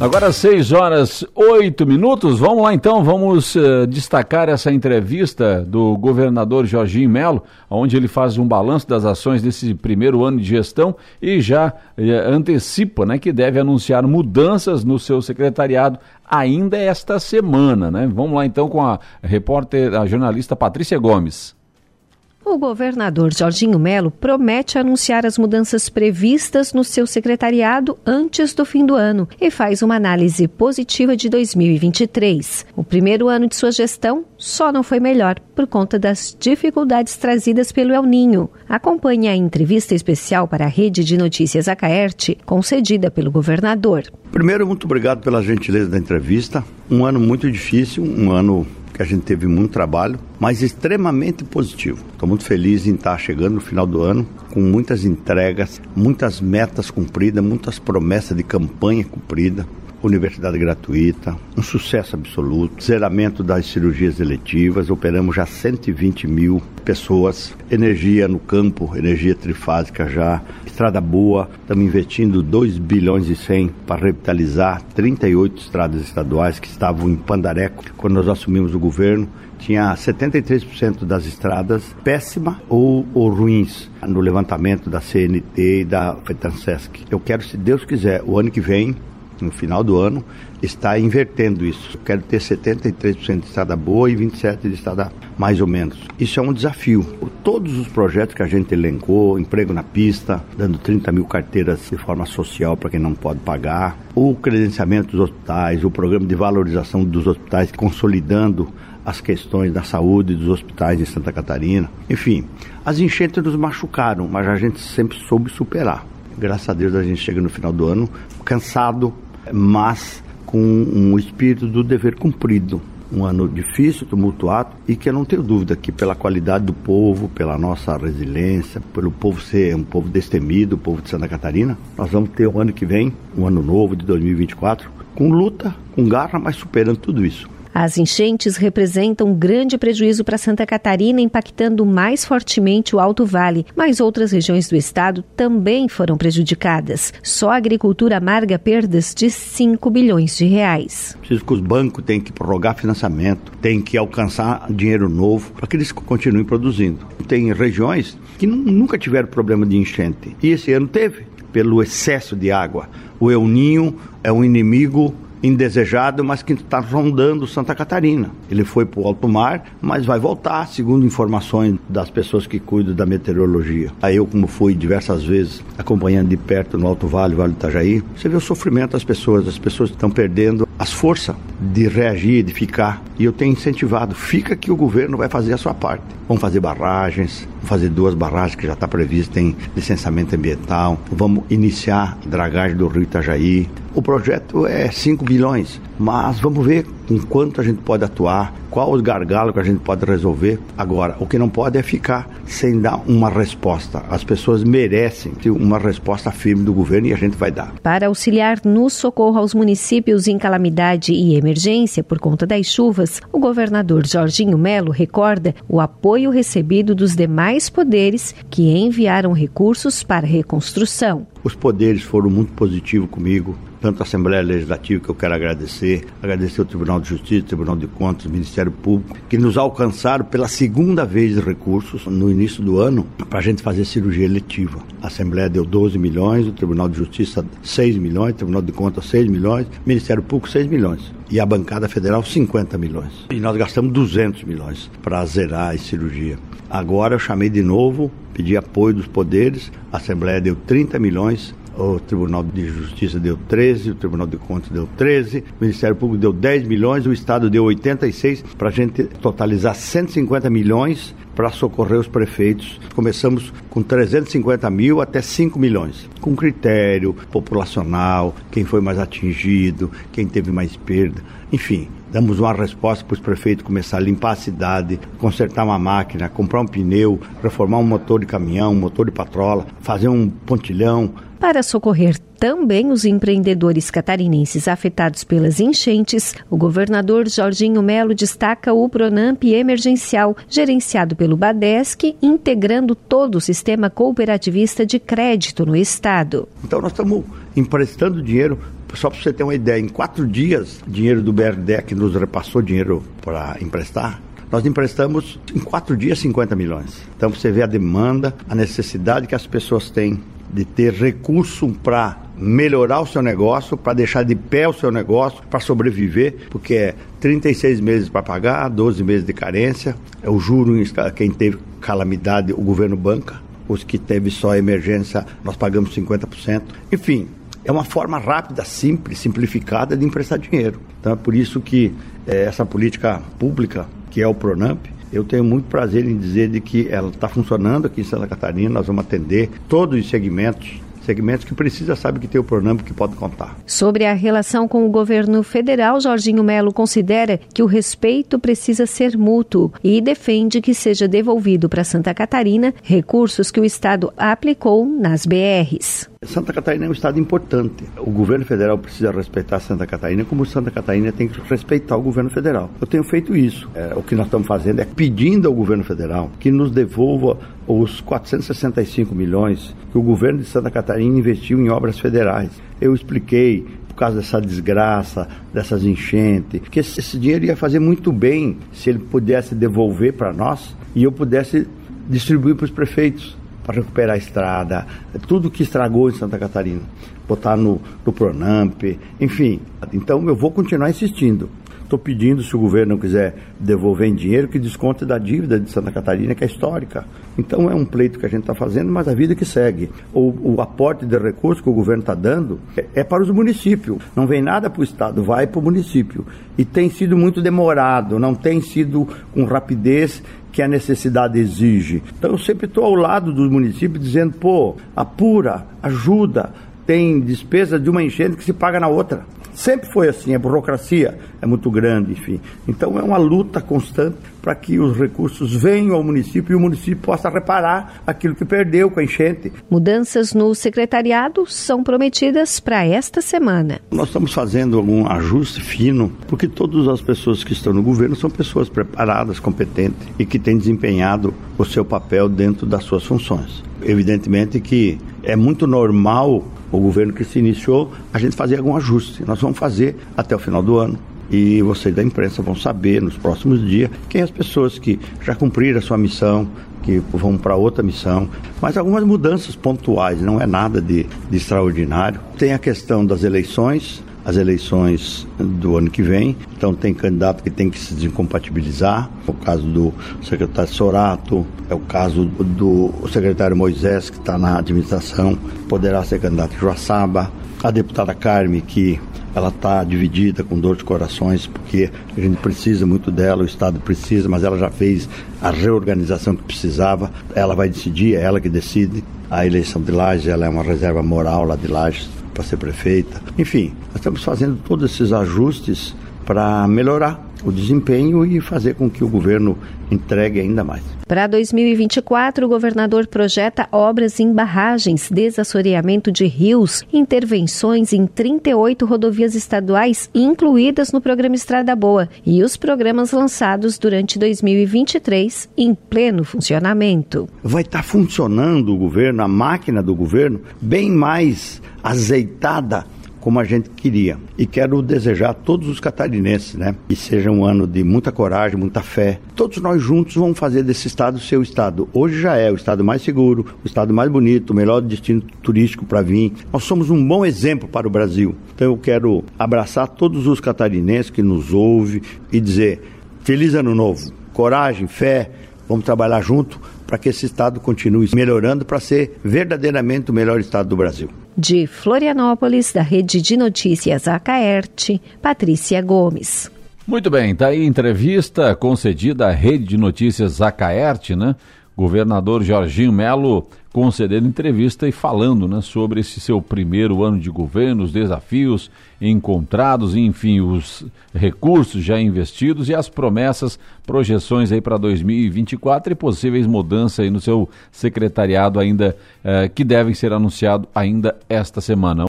Agora 6 horas 8 minutos. Vamos lá então, vamos uh, destacar essa entrevista do governador Jorginho Melo, onde ele faz um balanço das ações desse primeiro ano de gestão e já uh, antecipa né, que deve anunciar mudanças no seu secretariado ainda esta semana. Né? Vamos lá então com a repórter, a jornalista Patrícia Gomes. O governador Jorginho Melo promete anunciar as mudanças previstas no seu secretariado antes do fim do ano e faz uma análise positiva de 2023. O primeiro ano de sua gestão só não foi melhor por conta das dificuldades trazidas pelo El Ninho. Acompanhe a entrevista especial para a Rede de Notícias Acaerte, concedida pelo governador. Primeiro, muito obrigado pela gentileza da entrevista. Um ano muito difícil, um ano que a gente teve muito trabalho, mas extremamente positivo. Estou muito feliz em estar chegando no final do ano com muitas entregas, muitas metas cumpridas, muitas promessas de campanha cumprida universidade gratuita, um sucesso absoluto, zeramento das cirurgias eletivas, operamos já 120 mil pessoas, energia no campo, energia trifásica já, estrada boa, estamos investindo 2 bilhões e 100 para revitalizar 38 estradas estaduais que estavam em Pandareco quando nós assumimos o governo tinha 73% das estradas péssimas ou, ou, ruins no levantamento da CNT e da FETANSESC. Eu quero, se Deus quiser, o ano que vem no final do ano, está invertendo isso. Eu quero ter 73% de estrada boa e 27% de estrada mais ou menos. Isso é um desafio. Todos os projetos que a gente elencou, emprego na pista, dando 30 mil carteiras de forma social para quem não pode pagar, o credenciamento dos hospitais, o programa de valorização dos hospitais, consolidando as questões da saúde dos hospitais em Santa Catarina. Enfim, as enchentes nos machucaram, mas a gente sempre soube superar. Graças a Deus a gente chega no final do ano cansado, mas com um espírito do dever cumprido. Um ano difícil, tumultuado, e que eu não tenho dúvida que pela qualidade do povo, pela nossa resiliência, pelo povo ser um povo destemido, o povo de Santa Catarina, nós vamos ter o ano que vem, um ano novo de 2024, com luta, com garra, mas superando tudo isso. As enchentes representam um grande prejuízo para Santa Catarina, impactando mais fortemente o Alto Vale, mas outras regiões do estado também foram prejudicadas. Só a agricultura amarga perdas de 5 bilhões de reais. Preciso que os bancos têm que prorrogar financiamento, têm que alcançar dinheiro novo para que eles continuem produzindo. Tem regiões que nunca tiveram problema de enchente e esse ano teve, pelo excesso de água. O El Ninho é um inimigo indesejado, mas que está rondando Santa Catarina. Ele foi para o alto mar, mas vai voltar, segundo informações das pessoas que cuidam da meteorologia. Aí eu, como fui diversas vezes acompanhando de perto no Alto Vale, Vale do Itajaí, você vê o sofrimento das pessoas, as pessoas estão perdendo as forças de reagir, de ficar. E eu tenho incentivado, fica que o governo vai fazer a sua parte. Vamos fazer barragens, vamos fazer duas barragens que já está prevista em licenciamento ambiental, vamos iniciar a dragagem do rio Itajaí. O projeto é 5 bilhões, mas vamos ver com quanto a gente pode atuar, qual os gargalos que a gente pode resolver. Agora, o que não pode é ficar sem dar uma resposta. As pessoas merecem uma resposta firme do governo e a gente vai dar. Para auxiliar no socorro aos municípios em calamidade e emergência por conta das chuvas, o governador Jorginho Melo recorda o apoio recebido dos demais poderes que enviaram recursos para reconstrução. Os poderes foram muito positivos comigo tanto a Assembleia Legislativa, que eu quero agradecer, agradecer o Tribunal de Justiça, Tribunal de Contas, Ministério Público, que nos alcançaram pela segunda vez recursos no início do ano para a gente fazer cirurgia eletiva. A Assembleia deu 12 milhões, o Tribunal de Justiça 6 milhões, o Tribunal de Contas 6 milhões, Ministério Público 6 milhões e a bancada federal 50 milhões. E nós gastamos 200 milhões para zerar a cirurgia. Agora eu chamei de novo, pedi apoio dos poderes, a Assembleia deu 30 milhões, o Tribunal de Justiça deu 13, o Tribunal de Contas deu 13, o Ministério Público deu 10 milhões, o Estado deu 86, para a gente totalizar 150 milhões para socorrer os prefeitos. Começamos com 350 mil até 5 milhões, com critério populacional, quem foi mais atingido, quem teve mais perda, enfim. Damos uma resposta para os prefeitos começar a limpar a cidade, consertar uma máquina, comprar um pneu, reformar um motor de caminhão, um motor de patrola, fazer um pontilhão, para socorrer também os empreendedores catarinenses afetados pelas enchentes, o governador Jorginho Melo destaca o Pronamp emergencial, gerenciado pelo Badesc, integrando todo o sistema cooperativista de crédito no estado. Então nós estamos emprestando dinheiro Só para você ter uma ideia, em quatro dias, dinheiro do BRD que nos repassou dinheiro para emprestar, nós emprestamos em quatro dias 50 milhões. Então você vê a demanda, a necessidade que as pessoas têm de ter recurso para melhorar o seu negócio, para deixar de pé o seu negócio, para sobreviver, porque é 36 meses para pagar, 12 meses de carência, é o juro, quem teve calamidade, o governo banca, os que teve só emergência, nós pagamos 50%. Enfim, é uma forma rápida, simples, simplificada de emprestar dinheiro. Então é por isso que é, essa política pública, que é o Pronamp, eu tenho muito prazer em dizer de que ela está funcionando aqui em Santa Catarina, nós vamos atender todos os segmentos segmentos que precisa sabe que tem o Pronamp que pode contar. Sobre a relação com o governo federal, Jorginho Melo considera que o respeito precisa ser mútuo e defende que seja devolvido para Santa Catarina recursos que o Estado aplicou nas BRs. Santa Catarina é um estado importante. O governo federal precisa respeitar Santa Catarina, como Santa Catarina tem que respeitar o governo federal. Eu tenho feito isso. É, o que nós estamos fazendo é pedindo ao governo federal que nos devolva os 465 milhões que o governo de Santa Catarina investiu em obras federais. Eu expliquei por causa dessa desgraça, dessas enchentes, que esse dinheiro ia fazer muito bem se ele pudesse devolver para nós e eu pudesse distribuir para os prefeitos para recuperar a estrada, tudo que estragou em Santa Catarina, botar no, no Pronamp, enfim. Então eu vou continuar insistindo. Estou pedindo, se o governo não quiser devolver em dinheiro, que desconte da dívida de Santa Catarina, que é histórica. Então é um pleito que a gente está fazendo, mas a vida que segue. O, o aporte de recursos que o governo está dando é, é, para os municípios. Não vem nada para o Estado, vai para o município. E tem sido muito demorado, não tem sido com rapidez que a necessidade exige. Então eu sempre estou ao lado do município dizendo, pô, apura, ajuda, tem despesa de uma enchente que se paga na outra. Sempre foi assim, a burocracia é muito grande, enfim. Então é uma luta constante para que os recursos venham ao município e o município possa reparar aquilo que perdeu com a enchente. Mudanças no secretariado são prometidas para esta semana. Nós estamos fazendo algum ajuste fino, porque todas as pessoas que estão no governo são pessoas preparadas, competentes e que têm desempenhado o seu papel dentro das suas funções. Evidentemente que é muito normal o governo que se iniciou, a gente fazer algum ajuste. Nós vamos fazer até o final do ano. E vocês da imprensa vão saber nos próximos dias quem as pessoas que já cumpriram a sua missão, que vão para outra missão, mas algumas mudanças pontuais, não é nada de, de extraordinário. Tem a questão das eleições, as eleições do ano que vem. Então tem candidato que tem que se desincompatibilizar. É o caso do secretário Sorato, é o caso do secretário Moisés, que está na administração, poderá ser candidato em Joaçaba. A deputada Carme, que ela está dividida com dor de corações, porque a gente precisa muito dela, o Estado precisa, mas ela já fez a reorganização que precisava. Ela vai decidir, é ela que decide. A eleição de Lages, ela é uma reserva moral lá de Lages para ser prefeita. Enfim, nós estamos fazendo todos esses ajustes para melhorar o desempenho e fazer com que o governo entregue ainda mais. Para 2024, o governador projeta obras em barragens, desassoreamento de rios, intervenções em 38 rodovias estaduais incluídas no programa Estrada Boa e os programas lançados durante 2023 em pleno funcionamento. Vai estar tá funcionando o governo, a máquina do governo, bem mais azeitada como a gente queria. E quero desejar a todos os catarinenses, né, que seja um ano de muita coragem, muita fé. Todos nós juntos vamos fazer desse estado o seu estado. Hoje já é o estado mais seguro, o estado mais bonito, o melhor destino turístico para vir. Nós somos um bom exemplo para o Brasil. Então eu quero abraçar todos os catarinenses que nos ouvem e dizer: feliz ano novo, coragem, fé, vamos trabalhar junto para que esse estado continue melhorando para ser verdadeiramente o melhor estado do Brasil. De Florianópolis, da Rede de Notícias Acaerte, Patrícia Gomes. Muito bem, está aí entrevista concedida à Rede de Notícias Acaerte, né? Governador Jorginho Melo concedendo entrevista e falando né, sobre esse seu primeiro ano de governo, os desafios encontrados, enfim, os recursos já investidos e as promessas, projeções aí para 2024 e possíveis mudanças aí no seu secretariado ainda eh, que devem ser anunciado ainda esta semana.